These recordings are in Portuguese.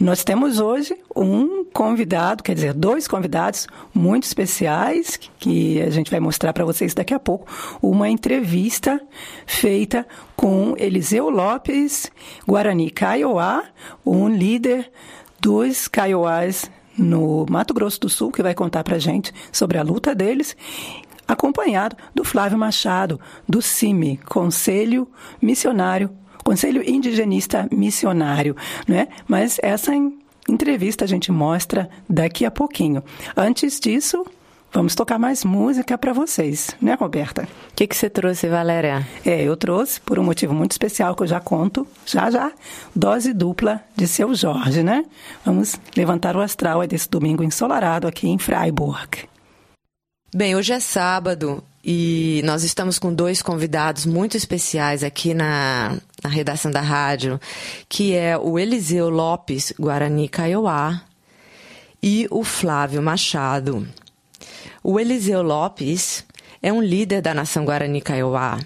Nós temos hoje um convidado, quer dizer, dois convidados muito especiais que a gente vai mostrar para vocês daqui a pouco. Uma entrevista feita com Eliseu Lopes, Guarani Kaiowá, um líder dos Kaiowás no Mato Grosso do Sul, que vai contar para a gente sobre a luta deles acompanhado do Flávio Machado, do CIMI, Conselho Missionário Conselho Indigenista Missionário, né? Mas essa entrevista a gente mostra daqui a pouquinho. Antes disso, Vamos tocar mais música para vocês, né, Roberta? O que, que você trouxe, Valéria? É, eu trouxe, por um motivo muito especial que eu já conto, já já, dose dupla de seu Jorge, né? Vamos levantar o astral desse domingo ensolarado aqui em Freiburg. Bem, hoje é sábado e nós estamos com dois convidados muito especiais aqui na, na redação da rádio, que é o Eliseu Lopes, Guarani Kaiowá, e o Flávio Machado. O Eliseu Lopes é um líder da nação Guarani Kaiowá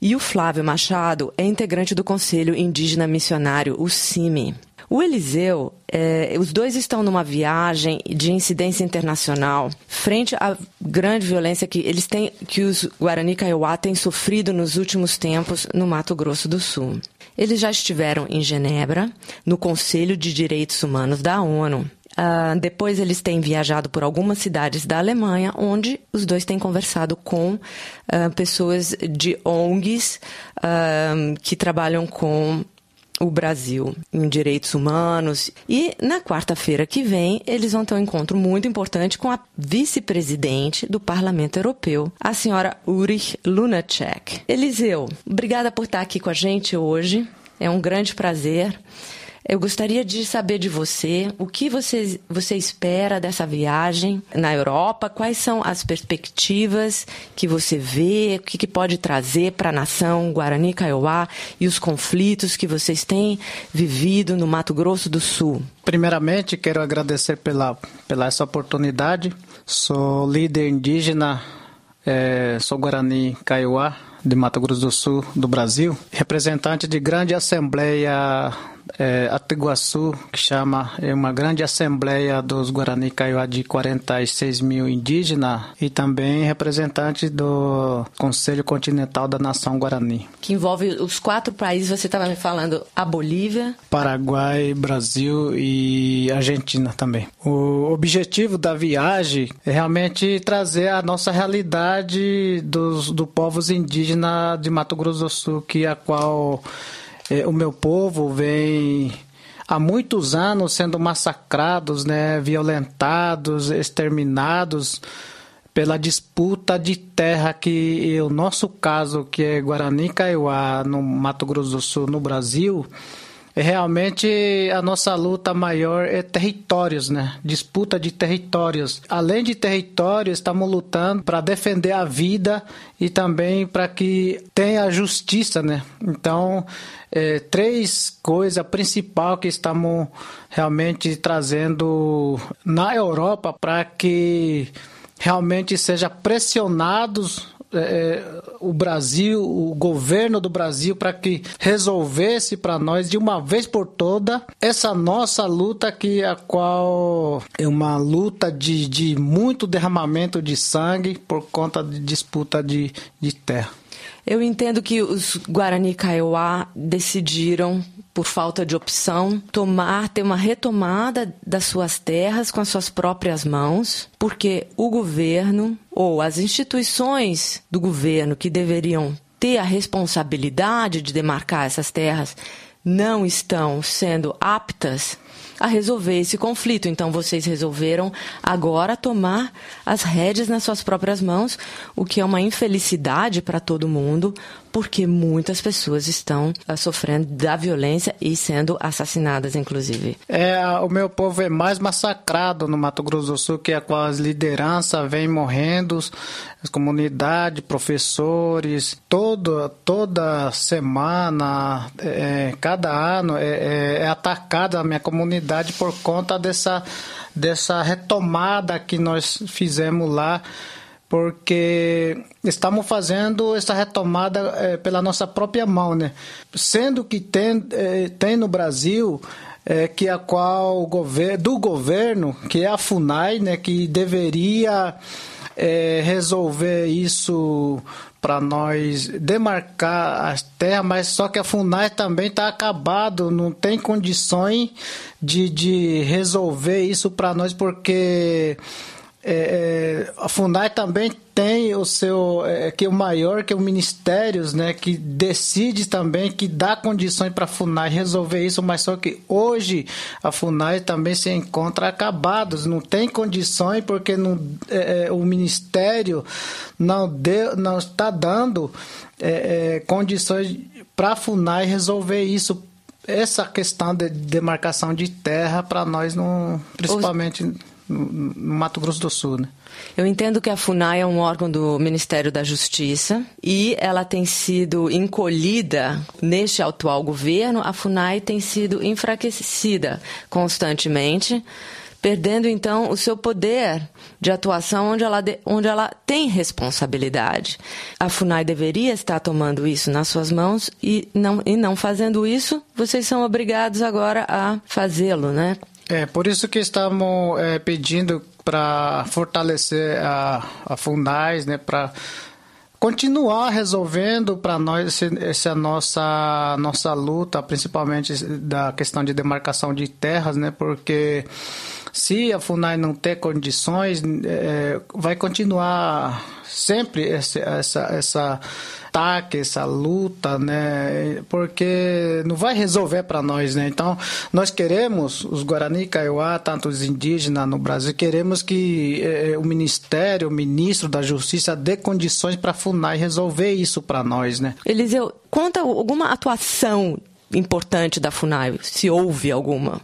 e o Flávio Machado é integrante do Conselho Indígena Missionário, o CIMI. O Eliseu, é, os dois estão numa viagem de incidência internacional frente à grande violência que eles têm, que os Guarani Kaiowá têm sofrido nos últimos tempos no Mato Grosso do Sul. Eles já estiveram em Genebra, no Conselho de Direitos Humanos da ONU. Uh, depois eles têm viajado por algumas cidades da Alemanha, onde os dois têm conversado com uh, pessoas de ONGs uh, que trabalham com o Brasil em direitos humanos. E na quarta-feira que vem, eles vão ter um encontro muito importante com a vice-presidente do Parlamento Europeu, a senhora Ulrich Lunacek. Eliseu, obrigada por estar aqui com a gente hoje. É um grande prazer. Eu gostaria de saber de você o que você, você espera dessa viagem na Europa, quais são as perspectivas que você vê, o que, que pode trazer para a nação Guarani Kaiowá e os conflitos que vocês têm vivido no Mato Grosso do Sul. Primeiramente, quero agradecer pela, pela essa oportunidade. Sou líder indígena, é, sou Guarani Kaiowá, de Mato Grosso do Sul, do Brasil, representante de grande assembleia é, Atiguaçu, que chama é uma grande assembleia dos Guarani Kaiowá de 46 mil indígenas e também representante do Conselho Continental da Nação Guarani. Que envolve os quatro países, você estava me falando, a Bolívia, Paraguai, Brasil e Argentina também. O objetivo da viagem é realmente trazer a nossa realidade dos do povos indígenas de Mato Grosso do Sul, que é a qual o meu povo vem há muitos anos sendo massacrados, né, violentados, exterminados pela disputa de terra que o nosso caso, que é Guarani Kaiowá, no Mato Grosso do Sul, no Brasil, realmente a nossa luta maior é territórios, né? Disputa de territórios. Além de territórios, estamos lutando para defender a vida e também para que tenha justiça, né? Então, é, três coisas principais que estamos realmente trazendo na Europa para que realmente seja pressionados é, é, o Brasil, o governo do Brasil, para que resolvesse para nós de uma vez por toda essa nossa luta aqui, a qual é uma luta de, de muito derramamento de sangue por conta de disputa de, de terra. Eu entendo que os Guarani Kaiowá decidiram por falta de opção, tomar, ter uma retomada das suas terras com as suas próprias mãos, porque o governo ou as instituições do governo que deveriam ter a responsabilidade de demarcar essas terras não estão sendo aptas a resolver esse conflito. Então vocês resolveram agora tomar as rédeas nas suas próprias mãos, o que é uma infelicidade para todo mundo, porque muitas pessoas estão uh, sofrendo da violência e sendo assassinadas, inclusive. É, o meu povo é mais massacrado no Mato Grosso do Sul, que é com as lideranças vem morrendo, as comunidades, professores, todo, toda semana, é, cada ano é, é, é atacada a minha comunidade por conta dessa, dessa retomada que nós fizemos lá porque estamos fazendo essa retomada é, pela nossa própria mão, né? Sendo que tem, é, tem no Brasil é, que a qual o governo, do governo, que é a FUNAI, né, que deveria resolver isso para nós demarcar as terras, mas só que a FUNAI também está acabado, não tem condições de, de resolver isso para nós, porque é, é, a Funai também tem o seu é, que é o maior que é o ministérios né que decide também que dá condições para a Funai resolver isso mas só que hoje a Funai também se encontra acabados não tem condições porque não, é, é o ministério não deu não está dando é, condições para a Funai resolver isso essa questão de demarcação de terra para nós não principalmente no Mato Grosso do Sul, né? Eu entendo que a FUNAI é um órgão do Ministério da Justiça e ela tem sido encolhida neste atual governo. A FUNAI tem sido enfraquecida constantemente, perdendo então o seu poder de atuação onde ela, de, onde ela tem responsabilidade. A FUNAI deveria estar tomando isso nas suas mãos e não, e não fazendo isso, vocês são obrigados agora a fazê-lo, né? É, por isso que estamos é, pedindo para fortalecer a, a Fundais, né, para continuar resolvendo para nós esse, essa nossa nossa luta, principalmente da questão de demarcação de terras, né, porque se a FUNAI não ter condições, é, vai continuar sempre esse, essa, essa ataque, essa luta, né? Porque não vai resolver para nós, né? Então, nós queremos, os Guarani Kaiowá, tanto os indígenas no Brasil, queremos que eh, o Ministério, o Ministro da Justiça dê condições para a FUNAI resolver isso para nós, né? Eliseu, conta alguma atuação importante da FUNAI, se houve alguma.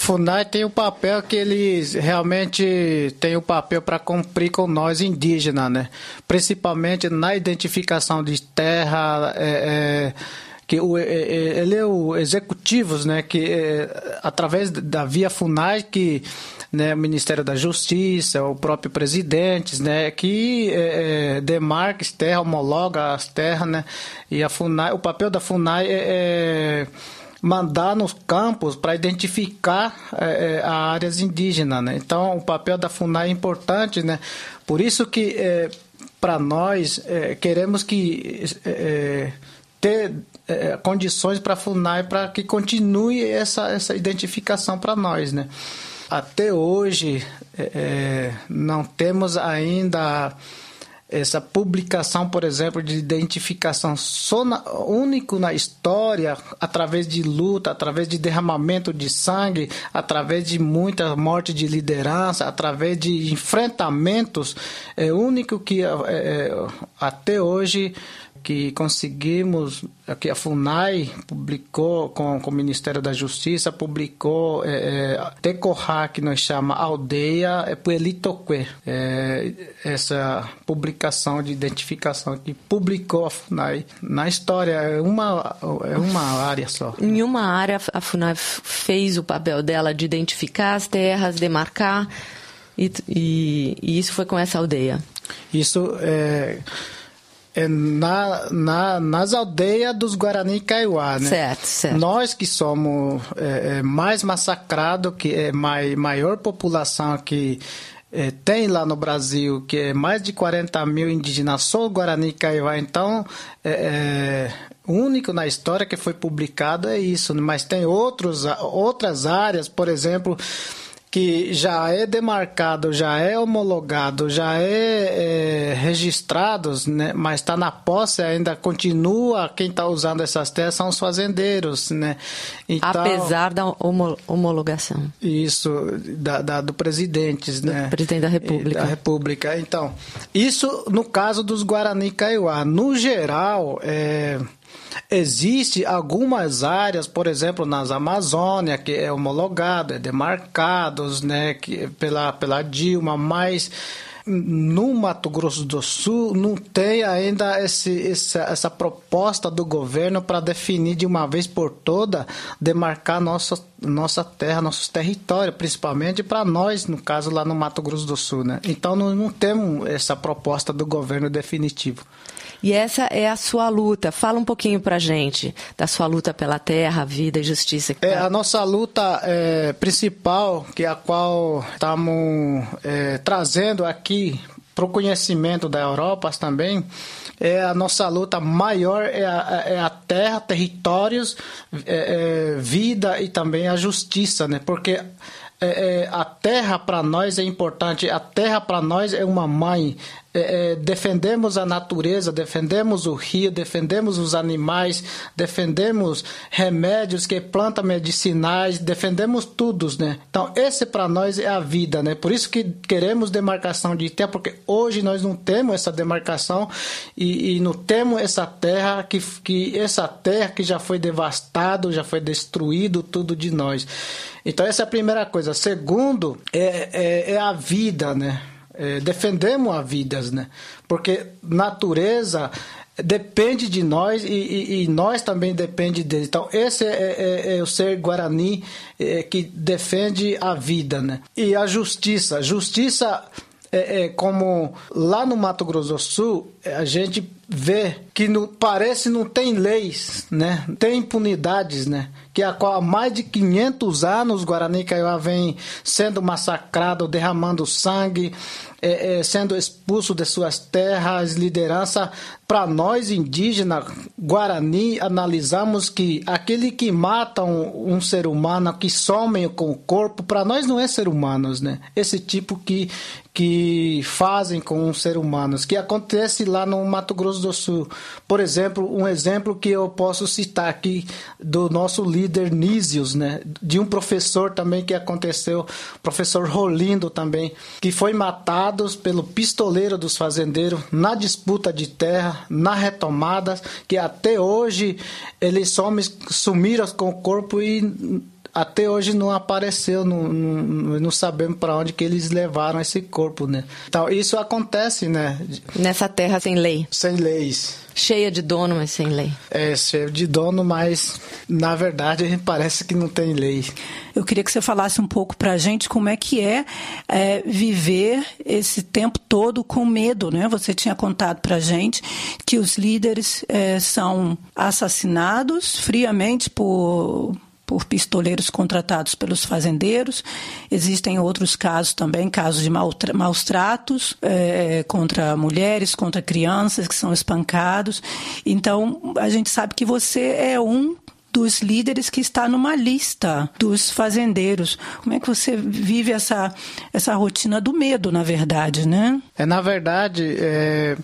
FUNAI tem o papel que eles realmente têm o papel para cumprir com nós indígenas, né? Principalmente na identificação de terra, é, é, que o, é, é ele é o executivos, né? Que é, através da via FUNAI que né, o Ministério da Justiça, o próprio presidente, né, que é, é, demarca as terras, homologa as terras, né? E a FUNAI, o papel da FUNAI é, é mandar nos campos para identificar é, é, áreas indígenas. Né? Então, o papel da FUNAI é importante, né? por isso que é, para nós é, queremos que é, é, ter condições para a FUNAI para que continue essa, essa identificação para nós. Né? Até hoje, não temos ainda essa publicação, por exemplo, de identificação único na história, através de luta, através de derramamento de sangue, através de muita morte de liderança, através de enfrentamentos, é único que é, é até hoje que conseguimos, que a FUNAI publicou com, com o Ministério da Justiça, publicou é, é, Tecorra, que nós chama Aldeia é Puelitoque, é, essa publicação de identificação que publicou a FUNAI. Na história, é uma, é uma área só. Em uma área, a FUNAI fez o papel dela de identificar as terras, demarcar, e, e, e isso foi com essa aldeia. Isso é na, na, nas aldeias dos Guarani Kaiowá, né? Certo, certo. Nós que somos é, é mais massacrados, que é mai, maior população que é, tem lá no Brasil, que é mais de 40 mil indígenas, só o Guarani Kaiowá, então é, é, único na história que foi publicado é isso, mas tem outros, outras áreas, por exemplo que já é demarcado, já é homologado, já é, é registrado, né? mas está na posse ainda continua quem está usando essas terras são os fazendeiros, né? Então, Apesar da homologação. Isso da, da do presidente, né? Do presidente da República. Da República. Então, isso no caso dos Guarani Kaiowá. No geral, é Existe algumas áreas, por exemplo, nas Amazônia, que é homologado, é demarcados, né, que, pela, pela Dilma, mas no Mato Grosso do Sul não tem ainda esse, essa, essa proposta do governo para definir de uma vez por toda, demarcar nossa, nossa terra, nossos territórios, principalmente para nós, no caso lá no Mato Grosso do Sul. Né? Então não, não temos essa proposta do governo definitivo. E essa é a sua luta. Fala um pouquinho pra gente da sua luta pela terra, vida e justiça. É, a nossa luta é, principal, que é a qual estamos é, trazendo aqui para o conhecimento da Europa também, é a nossa luta maior é a, é a terra, territórios, é, é, vida e também a justiça, né? Porque é, é, a terra para nós é importante, a terra para nós é uma mãe, é, é, defendemos a natureza, defendemos o rio, defendemos os animais, defendemos remédios que plantas medicinais, defendemos tudo, né? Então, esse para nós é a vida, né? Por isso que queremos demarcação de terra, porque hoje nós não temos essa demarcação e, e não temos essa terra que, que essa terra que já foi devastado, já foi destruído tudo de nós. Então, essa é a primeira coisa. Segundo, é, é, é a vida, né? É, defendemos a vidas, né? Porque natureza depende de nós e, e, e nós também depende dele. Então esse é, é, é o ser guarani é, que defende a vida, né? E a justiça, justiça é, é, como lá no Mato Grosso do Sul a gente vê que no, parece não tem leis, né? Tem impunidades, né? Que a qual há mais de 500 anos Guarani Kaiowá vem sendo massacrado, derramando sangue, é, é, sendo expulso de suas terras, liderança. Para nós indígenas, Guarani, analisamos que aquele que mata um, um ser humano, que some com o corpo, para nós não é ser humanos, né? Esse tipo que, que fazem com os seres humanos, que acontece lá no Mato Grosso do Sul. Por exemplo, um exemplo que eu posso citar aqui do nosso líder Nísios, né? De um professor também que aconteceu, professor Rolindo também, que foi matado pelo pistoleiro dos fazendeiros na disputa de terra, na retomada, que até hoje eles sumiram com o corpo e até hoje não apareceu, não, não, não sabemos para onde que eles levaram esse corpo, né? Então, isso acontece, né? Nessa terra sem lei. Sem leis. Cheia de dono, mas sem lei. É, cheia de dono, mas na verdade parece que não tem lei. Eu queria que você falasse um pouco para a gente como é que é, é, viver esse tempo todo com medo, né? Você tinha contado para a gente que os líderes é, são assassinados friamente por por pistoleiros contratados pelos fazendeiros. Existem outros casos também, casos de maus tratos é, contra mulheres, contra crianças que são espancados. Então, a gente sabe que você é um dos líderes que está numa lista dos fazendeiros. Como é que você vive essa, essa rotina do medo, na verdade, né? É, na verdade, é,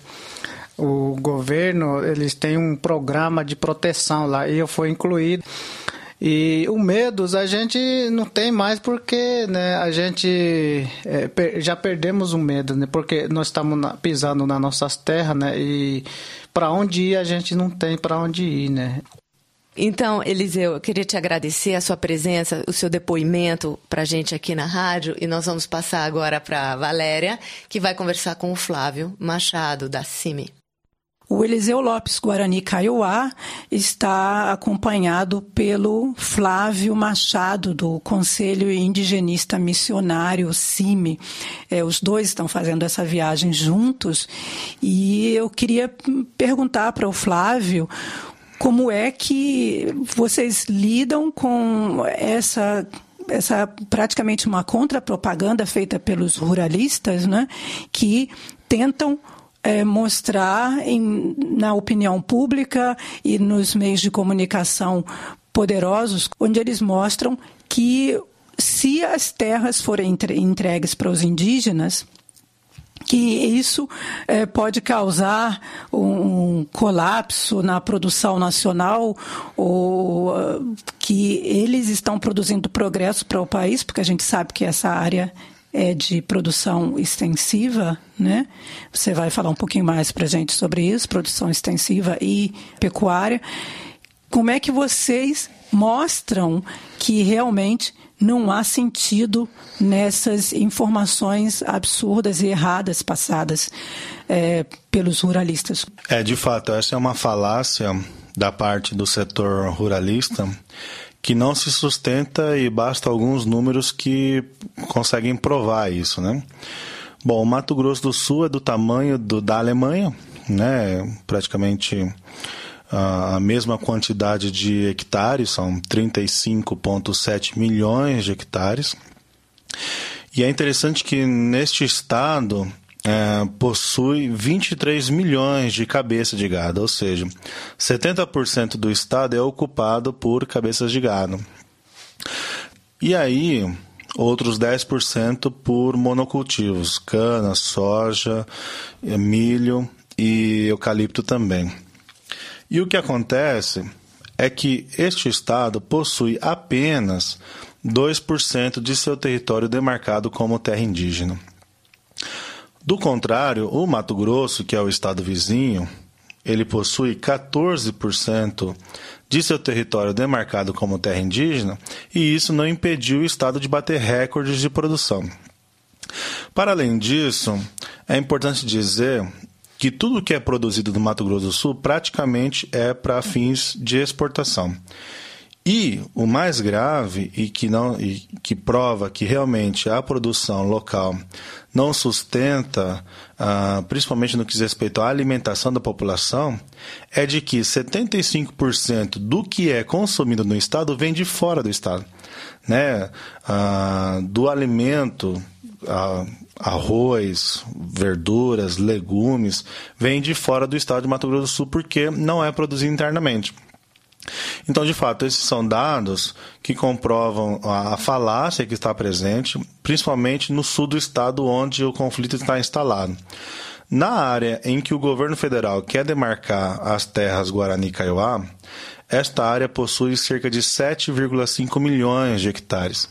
o governo, eles têm um programa de proteção lá e eu fui incluído. E o medos a gente não tem mais porque né, a gente é, per, já perdemos o medo, né? Porque nós estamos na, pisando nas nossas terras, né? E para onde ir a gente não tem para onde ir, né? Então, Eliseu, eu queria te agradecer a sua presença, o seu depoimento para a gente aqui na rádio. E nós vamos passar agora para a Valéria, que vai conversar com o Flávio Machado, da CIMI. O Eliseu Lopes Guarani Kaiowá está acompanhado pelo Flávio Machado, do Conselho Indigenista Missionário CIMI. É, os dois estão fazendo essa viagem juntos e eu queria perguntar para o Flávio como é que vocês lidam com essa essa praticamente uma contrapropaganda feita pelos ruralistas, né, que tentam é, mostrar em, na opinião pública e nos meios de comunicação poderosos, onde eles mostram que se as terras forem entregues para os indígenas, que isso é, pode causar um colapso na produção nacional ou que eles estão produzindo progresso para o país, porque a gente sabe que essa área é de produção extensiva, né? Você vai falar um pouquinho mais para gente sobre isso, produção extensiva e pecuária. Como é que vocês mostram que realmente não há sentido nessas informações absurdas e erradas passadas é, pelos ruralistas. É, de fato, essa é uma falácia da parte do setor ruralista que não se sustenta e basta alguns números que conseguem provar isso, né? Bom, o Mato Grosso do Sul é do tamanho do, da Alemanha, né? Praticamente a mesma quantidade de hectares, são 35,7 milhões de hectares. E é interessante que neste estado é, possui 23 milhões de cabeças de gado, ou seja, 70% do estado é ocupado por cabeças de gado. E aí, outros 10% por monocultivos, cana, soja, milho e eucalipto também. E o que acontece é que este estado possui apenas 2% de seu território demarcado como terra indígena. Do contrário, o Mato Grosso, que é o estado vizinho, ele possui 14% de seu território demarcado como terra indígena, e isso não impediu o estado de bater recordes de produção. Para além disso, é importante dizer que tudo que é produzido no Mato Grosso do Sul praticamente é para fins de exportação. E o mais grave e que não e que prova que realmente a produção local não sustenta, ah, principalmente no que diz respeito à alimentação da população, é de que 75% do que é consumido no estado vem de fora do estado, né? Ah, do alimento arroz, verduras, legumes, vem de fora do estado de Mato Grosso do Sul porque não é produzido internamente. Então, de fato, esses são dados que comprovam a falácia que está presente, principalmente no sul do estado onde o conflito está instalado. Na área em que o governo federal quer demarcar as terras Guarani-Kaiowá, esta área possui cerca de 7,5 milhões de hectares.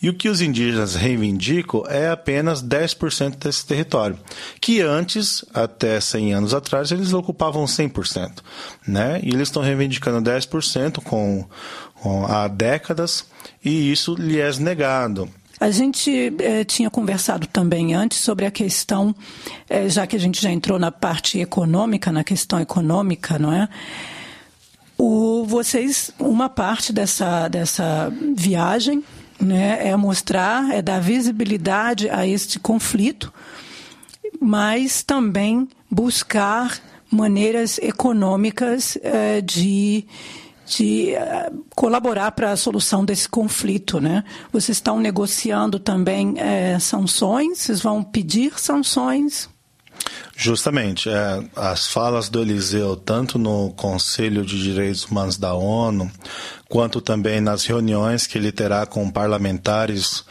E o que os indígenas reivindicam é apenas 10% desse território, que antes, até 100 anos atrás, eles ocupavam 100%. Né? E eles estão reivindicando 10% com, com, há décadas, e isso lhe é negado. A gente eh, tinha conversado também antes sobre a questão, eh, já que a gente já entrou na parte econômica, na questão econômica, não é? O, vocês, uma parte dessa, dessa viagem né, é mostrar, é dar visibilidade a este conflito, mas também buscar maneiras econômicas é, de, de é, colaborar para a solução desse conflito. Né? Vocês estão negociando também é, sanções, vocês vão pedir sanções? Justamente, é, as falas do Eliseu, tanto no Conselho de Direitos Humanos da ONU, quanto também nas reuniões que ele terá com parlamentares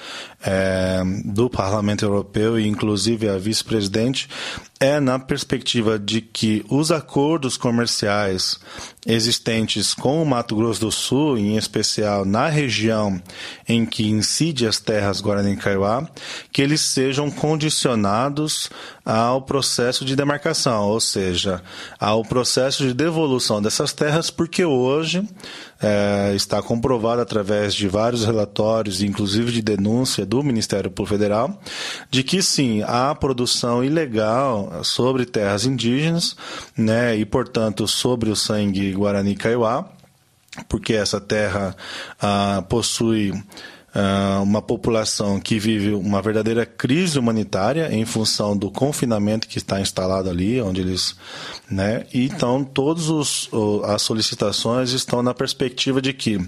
é, do Parlamento Europeu e inclusive a vice-presidente, é na perspectiva de que os acordos comerciais existentes com o Mato Grosso do Sul, em especial na região em que incide as terras Guarani-Kaiowá, que eles sejam condicionados ao processo de demarcação, ou seja, ao processo de devolução dessas terras, porque hoje é, está comprovado através de vários relatórios, inclusive de denúncia do Ministério Público Federal, de que sim, há produção ilegal sobre terras indígenas, né, e portanto sobre o sangue Guarani Kaiowá, porque essa terra ah, possui uma população que vive uma verdadeira crise humanitária em função do confinamento que está instalado ali, onde eles, né? Então todas as solicitações estão na perspectiva de que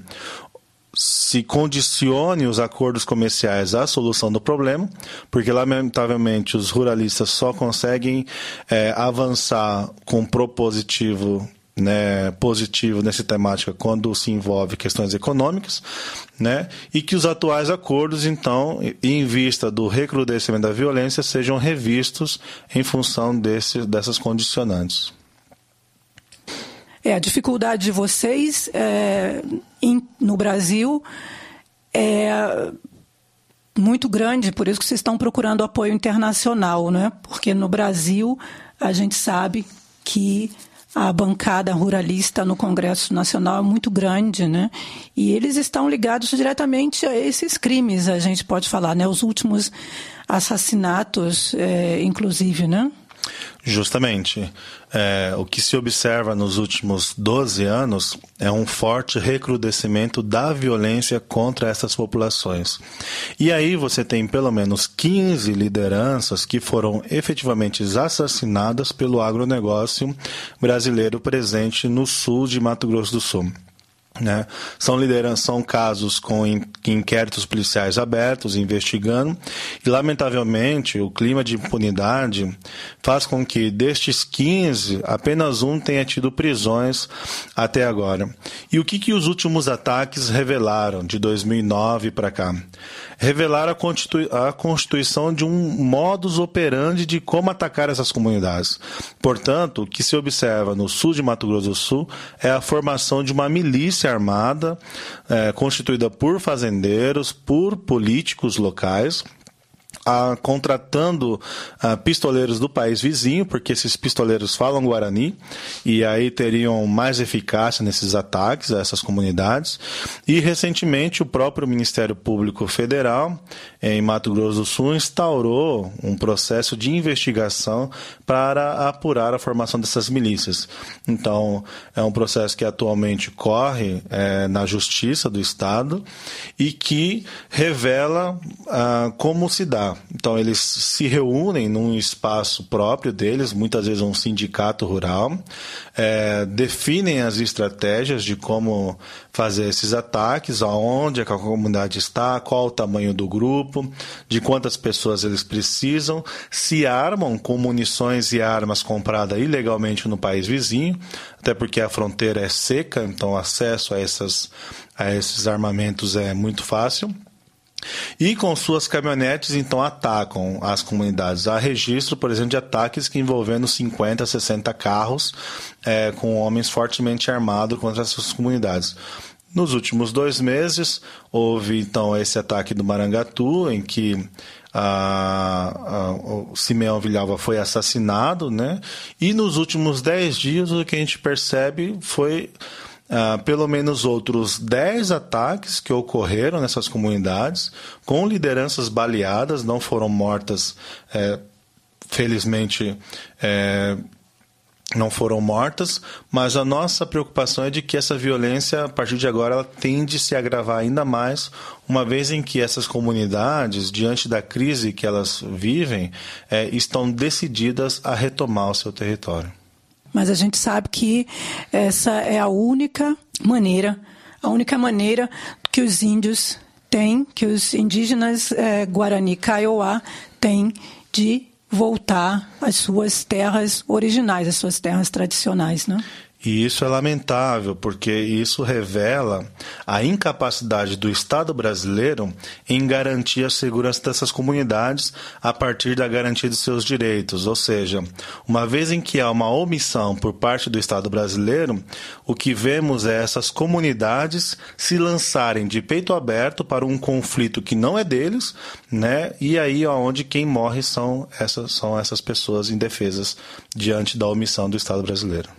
se condicione os acordos comerciais à solução do problema, porque lamentavelmente os ruralistas só conseguem é, avançar com propositivo né, positivo nessa temática quando se envolve questões econômicas, né, e que os atuais acordos, então, em vista do recrudescimento da violência, sejam revistos em função desse, dessas condicionantes. É, a dificuldade de vocês é, no Brasil é muito grande, por isso que vocês estão procurando apoio internacional, né? Porque no Brasil a gente sabe que a bancada ruralista no Congresso Nacional é muito grande, né? E eles estão ligados diretamente a esses crimes, a gente pode falar, né? Os últimos assassinatos, é, inclusive, né? Justamente. É, o que se observa nos últimos 12 anos é um forte recrudescimento da violência contra essas populações. E aí você tem pelo menos 15 lideranças que foram efetivamente assassinadas pelo agronegócio brasileiro presente no sul de Mato Grosso do Sul. Né? São lideranças, são casos com inquéritos policiais abertos, investigando, e lamentavelmente o clima de impunidade faz com que destes 15, apenas um tenha tido prisões até agora. E o que, que os últimos ataques revelaram de 2009 para cá? Revelaram a, a constituição de um modus operandi de como atacar essas comunidades. Portanto, o que se observa no sul de Mato Grosso do Sul é a formação de uma milícia armada é, constituída por fazendeiros, por políticos locais, a, contratando a, pistoleiros do país vizinho, porque esses pistoleiros falam guarani e aí teriam mais eficácia nesses ataques a essas comunidades. E recentemente o próprio Ministério Público Federal em Mato Grosso do Sul instaurou um processo de investigação para apurar a formação dessas milícias. Então é um processo que atualmente corre é, na Justiça do Estado e que revela ah, como se dá então, eles se reúnem num espaço próprio deles, muitas vezes um sindicato rural, é, definem as estratégias de como fazer esses ataques, aonde a comunidade está, qual o tamanho do grupo, de quantas pessoas eles precisam, se armam com munições e armas compradas ilegalmente no país vizinho, até porque a fronteira é seca, então acesso a, essas, a esses armamentos é muito fácil. E com suas caminhonetes, então, atacam as comunidades. Há registro, por exemplo, de ataques que envolvendo 50, 60 carros é, com homens fortemente armados contra essas comunidades. Nos últimos dois meses, houve então esse ataque do Marangatu, em que a, a, o Simeão Vilhalva foi assassinado, né? E nos últimos dez dias, o que a gente percebe foi Uh, pelo menos outros 10 ataques que ocorreram nessas comunidades, com lideranças baleadas, não foram mortas, é, felizmente. É, não foram mortas, mas a nossa preocupação é de que essa violência, a partir de agora, ela tende a se agravar ainda mais, uma vez em que essas comunidades, diante da crise que elas vivem, é, estão decididas a retomar o seu território. Mas a gente sabe que essa é a única maneira, a única maneira que os índios têm, que os indígenas é, Guarani Kaiowá têm de voltar às suas terras originais, às suas terras tradicionais, né? E isso é lamentável, porque isso revela a incapacidade do Estado brasileiro em garantir a segurança dessas comunidades a partir da garantia de seus direitos. Ou seja, uma vez em que há uma omissão por parte do Estado brasileiro, o que vemos é essas comunidades se lançarem de peito aberto para um conflito que não é deles, né? E aí onde quem morre são essas, são essas pessoas indefesas diante da omissão do Estado brasileiro.